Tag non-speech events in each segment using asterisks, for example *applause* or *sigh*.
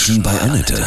Menschen bei Annette.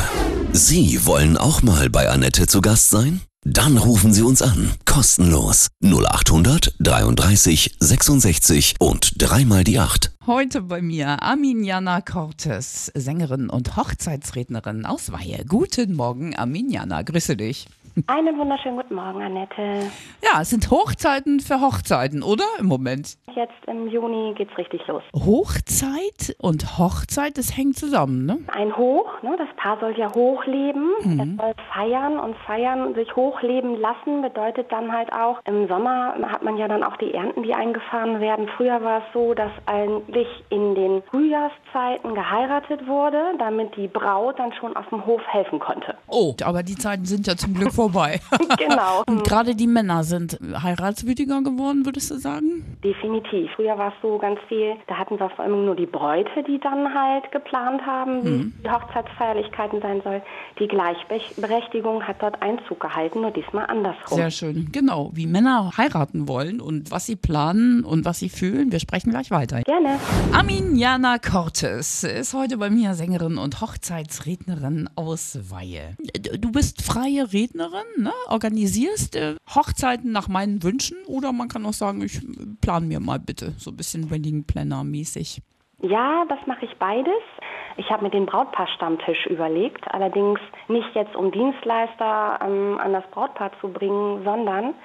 Sie wollen auch mal bei Annette zu Gast sein? Dann rufen Sie uns an. Kostenlos. 0800 33 66 und dreimal die 8. Heute bei mir Arminiana Cortes, Sängerin und Hochzeitsrednerin aus Weihe. Guten Morgen, Arminiana. Grüße dich. Einen wunderschönen guten Morgen, Annette. Ja, es sind Hochzeiten für Hochzeiten, oder? Im Moment. Jetzt im Juni geht's richtig los. Hochzeit und Hochzeit, das hängt zusammen, ne? Ein Hoch, ne? das Paar soll ja hochleben, es soll feiern und feiern, sich hochleben lassen, bedeutet dann halt auch, im Sommer hat man ja dann auch die Ernten, die eingefahren werden. Früher war es so, dass eigentlich in den Frühjahrszeiten geheiratet wurde, damit die Braut dann schon auf dem Hof helfen konnte. Oh, aber die Zeiten sind ja zum Glück vorbei. *laughs* *laughs* Genau. Und gerade die Männer sind heiratswütiger geworden, würdest du sagen? Definitiv. Früher war es so ganz viel, da hatten wir vor allem nur die Bräute, die dann halt geplant haben, wie die Hochzeitsfeierlichkeiten sein soll. Die Gleichberechtigung hat dort Einzug gehalten, nur diesmal andersrum. Sehr schön. Genau, wie Männer heiraten wollen und was sie planen und was sie fühlen. Wir sprechen gleich weiter. Gerne. Arminiana Cortes ist heute bei mir Sängerin und Hochzeitsrednerin aus Weihe. Du bist freie Rednerin, ne? organisierst äh, Hochzeiten nach meinen Wünschen oder man kann auch sagen, ich plan mir mal bitte so ein bisschen Wedding Planner mäßig. Ja, das mache ich beides. Ich habe mir den Brautpaar-Stammtisch überlegt, allerdings nicht jetzt um Dienstleister ähm, an das Brautpaar zu bringen, sondern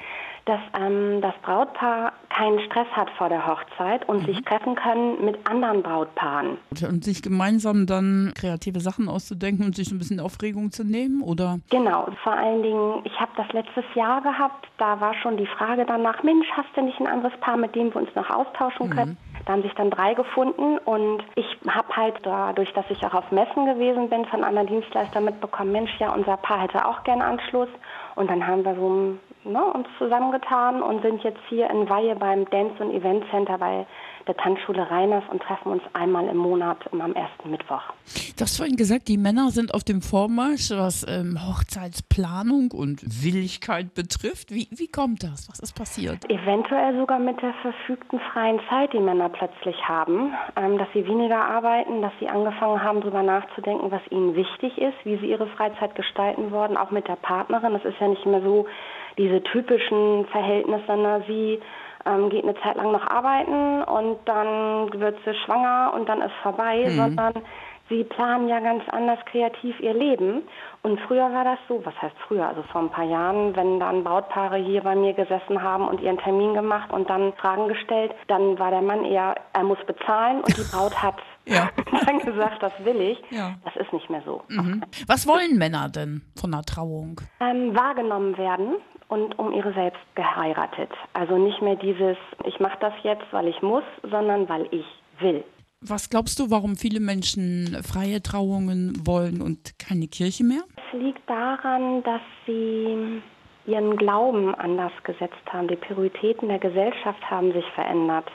dass ähm, das Brautpaar keinen Stress hat vor der Hochzeit und sich treffen können mit anderen Brautpaaren. Und sich gemeinsam dann kreative Sachen auszudenken und sich ein bisschen Aufregung zu nehmen oder? Genau, vor allen Dingen, ich habe das letztes Jahr gehabt, da war schon die Frage danach, Mensch, hast du nicht ein anderes Paar, mit dem wir uns noch austauschen können? Da haben sich dann drei gefunden und ich habe halt dadurch, dass ich auch auf Messen gewesen bin, von anderen Dienstleistern mitbekommen, Mensch, ja, unser Paar hätte auch gern Anschluss. Und dann haben wir so ne, uns zusammengetan und sind jetzt hier in Weihe beim Dance- und Event Center bei der Tanzschule Rheiners und treffen uns einmal im Monat am ersten Mittwoch. Du hast vorhin gesagt, die Männer sind auf dem Vormarsch, was ähm, Hochzeitsplanung und Willigkeit betrifft. Wie, wie kommt das? Was ist passiert? Eventuell sogar mit der verfügten freien Zeit, die Männer plötzlich haben, ähm, dass sie weniger arbeiten, dass sie angefangen haben, darüber nachzudenken, was ihnen wichtig ist, wie sie ihre Freizeit gestalten wollen, auch mit der Partnerin. Das ist ja nicht mehr so diese typischen Verhältnisse, ne? sie ähm, geht eine Zeit lang noch arbeiten und dann wird sie schwanger und dann ist vorbei, sondern sie planen ja ganz anders kreativ ihr Leben. Und früher war das so, was heißt früher, also vor ein paar Jahren, wenn dann Brautpaare hier bei mir gesessen haben und ihren Termin gemacht und dann Fragen gestellt, dann war der Mann eher, er muss bezahlen und die Braut *laughs* hat Ja. *laughs* dann gesagt, das will ich. Ja. Das ist nicht mehr so. Was wollen Männer denn von einer Trauung? Ähm, wahrgenommen werden und um ihre selbst geheiratet. Also nicht mehr dieses, ich mache das jetzt, weil ich muss, sondern weil ich will. Was glaubst du, warum viele Menschen freie Trauungen wollen und keine Kirche mehr? Es liegt daran, dass sie ihren Glauben anders gesetzt haben. Die Prioritäten der Gesellschaft haben sich verändert.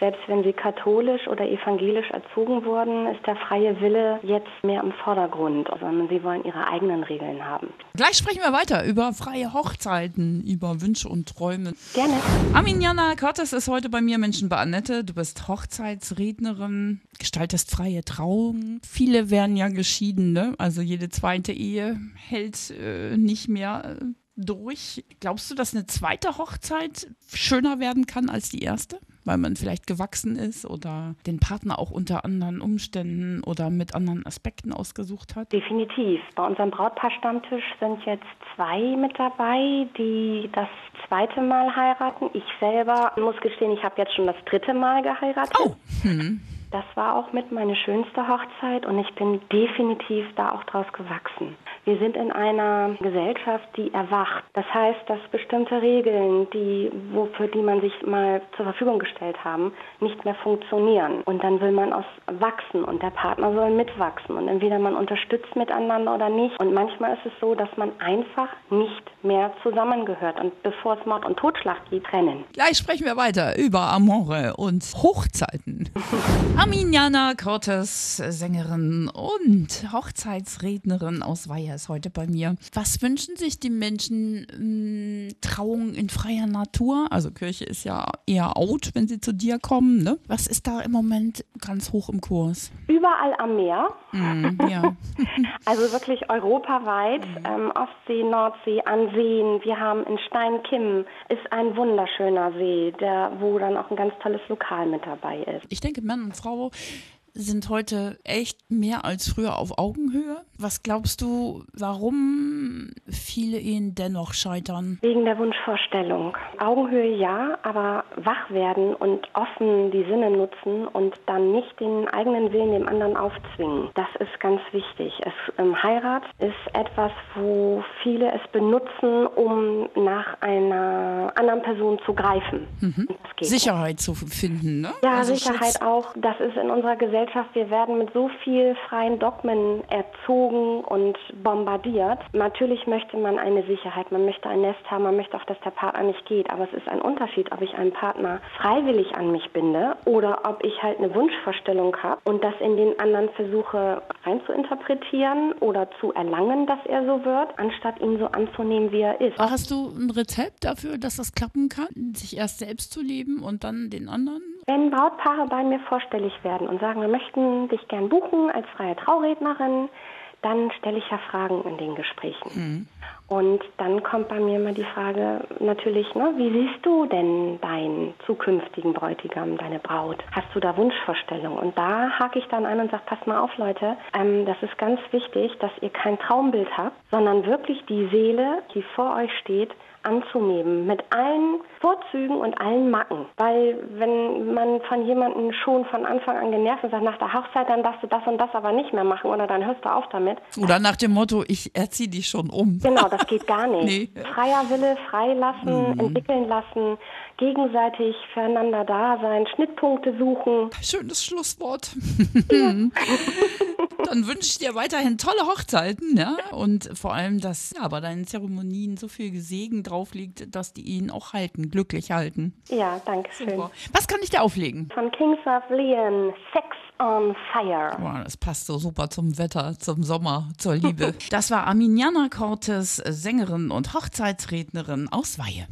Selbst wenn sie katholisch oder evangelisch erzogen wurden, ist der freie Wille jetzt mehr im Vordergrund, sondern sie wollen ihre eigenen Regeln haben. Gleich sprechen wir weiter über freie Hochzeiten, über Wünsche und Träume. Gerne. Arminiana Cortes ist heute bei mir Menschen bei Annette. Du bist Hochzeitsrednerin, gestaltest freie Trauungen. Viele werden ja geschieden, ne? Also jede zweite Ehe hält äh, nicht mehr äh, durch. Glaubst du, dass eine zweite Hochzeit schöner werden kann als die erste? Weil man vielleicht gewachsen ist oder den Partner auch unter anderen Umständen oder mit anderen Aspekten ausgesucht hat? Definitiv. Bei unserem Brautpaar-Stammtisch sind jetzt zwei mit dabei, die das zweite Mal heiraten. Ich selber muss gestehen, ich habe jetzt schon das dritte Mal geheiratet. Oh, hm. Das war auch mit meine schönste Hochzeit und ich bin definitiv da auch draus gewachsen. Wir sind in einer Gesellschaft, die erwacht. Das heißt, dass bestimmte Regeln, die, wofür die man sich mal zur Verfügung gestellt haben, nicht mehr funktionieren. Und dann will man aus wachsen und der Partner soll mitwachsen. Und entweder man unterstützt miteinander oder nicht. Und manchmal ist es so, dass man einfach nicht mehr zusammengehört. Und bevor es Mord und Totschlag gibt, trennen. Gleich sprechen wir weiter über Amore und Hochzeiten. *laughs* Arminiana Cortes, Sängerin und Hochzeitsrednerin aus Weiher ist heute bei mir. Was wünschen sich die Menschen? Hm, Trauung in freier Natur? Also Kirche ist ja eher out, wenn sie zu dir kommen. Ne? Was ist da im Moment ganz hoch im Kurs? Überall am Meer. Mm, ja. *laughs* also wirklich europaweit. Ähm, Ostsee, Nordsee, an Seen. Wir haben in Steinkim ist ein wunderschöner See, der, wo dann auch ein ganz tolles Lokal mit dabei ist. Ich denke, Mann und Frau sind heute echt mehr als früher auf Augenhöhe. Was glaubst du, warum viele Ehen dennoch scheitern? Wegen der Wunschvorstellung. Augenhöhe ja, aber wach werden und offen die Sinne nutzen und dann nicht den eigenen Willen dem anderen aufzwingen. Das ist ganz wichtig. Es, ähm, Heirat ist etwas, wo viele es benutzen, um nach einer anderen Person zu greifen. Mhm. Sicherheit zu finden, ne? Ja, also Sicherheit Schutz. auch. Das ist in unserer Gesellschaft. Wir werden mit so viel freien Dogmen erzogen und bombardiert. Natürlich möchte man eine Sicherheit, man möchte ein Nest haben, man möchte auch, dass der Partner nicht geht. Aber es ist ein Unterschied, ob ich einen Partner freiwillig an mich binde oder ob ich halt eine Wunschvorstellung habe und das in den anderen versuche reinzuinterpretieren oder zu erlangen, dass er so wird, anstatt ihn so anzunehmen, wie er ist. Hast du ein Rezept dafür, dass das klappen kann, sich erst selbst zu leben? Geben und dann den anderen? Wenn Brautpaare bei mir vorstellig werden und sagen, wir möchten dich gern buchen als freie Traurednerin, dann stelle ich ja Fragen in den Gesprächen. Mhm. Und dann kommt bei mir immer die Frage natürlich, ne, wie siehst du denn deinen zukünftigen Bräutigam, deine Braut? Hast du da Wunschvorstellungen? Und da hake ich dann an und sage, pass mal auf Leute, ähm, das ist ganz wichtig, dass ihr kein Traumbild habt, sondern wirklich die Seele, die vor euch steht, anzunehmen, mit allen Vorzügen und allen Macken. Weil wenn man von jemandem schon von Anfang an genervt und sagt, nach der Hochzeit, dann darfst du das und das aber nicht mehr machen oder dann hörst du auf damit. Oder nach dem Motto, ich erziehe dich schon um. Genau, das geht gar *laughs* nicht. nee. Freier Wille, freilassen, mhm. entwickeln lassen, gegenseitig füreinander da sein, Schnittpunkte suchen. Schönes Schlusswort. Ja. *laughs* Dann wünsche ich dir weiterhin tolle Hochzeiten, ja. Und vor allem, dass ja, bei deinen Zeremonien so viel Gesegen drauf liegt, dass die ihn auch halten, glücklich halten. Ja, danke schön. Super. Was kann ich dir auflegen? Von Kings of Leon, Sex on Fire. Wow, das passt so super zum Wetter, zum Sommer, zur Liebe. *laughs* das war Arminiana Cortes, Sängerin und Hochzeitsrednerin aus Weihe.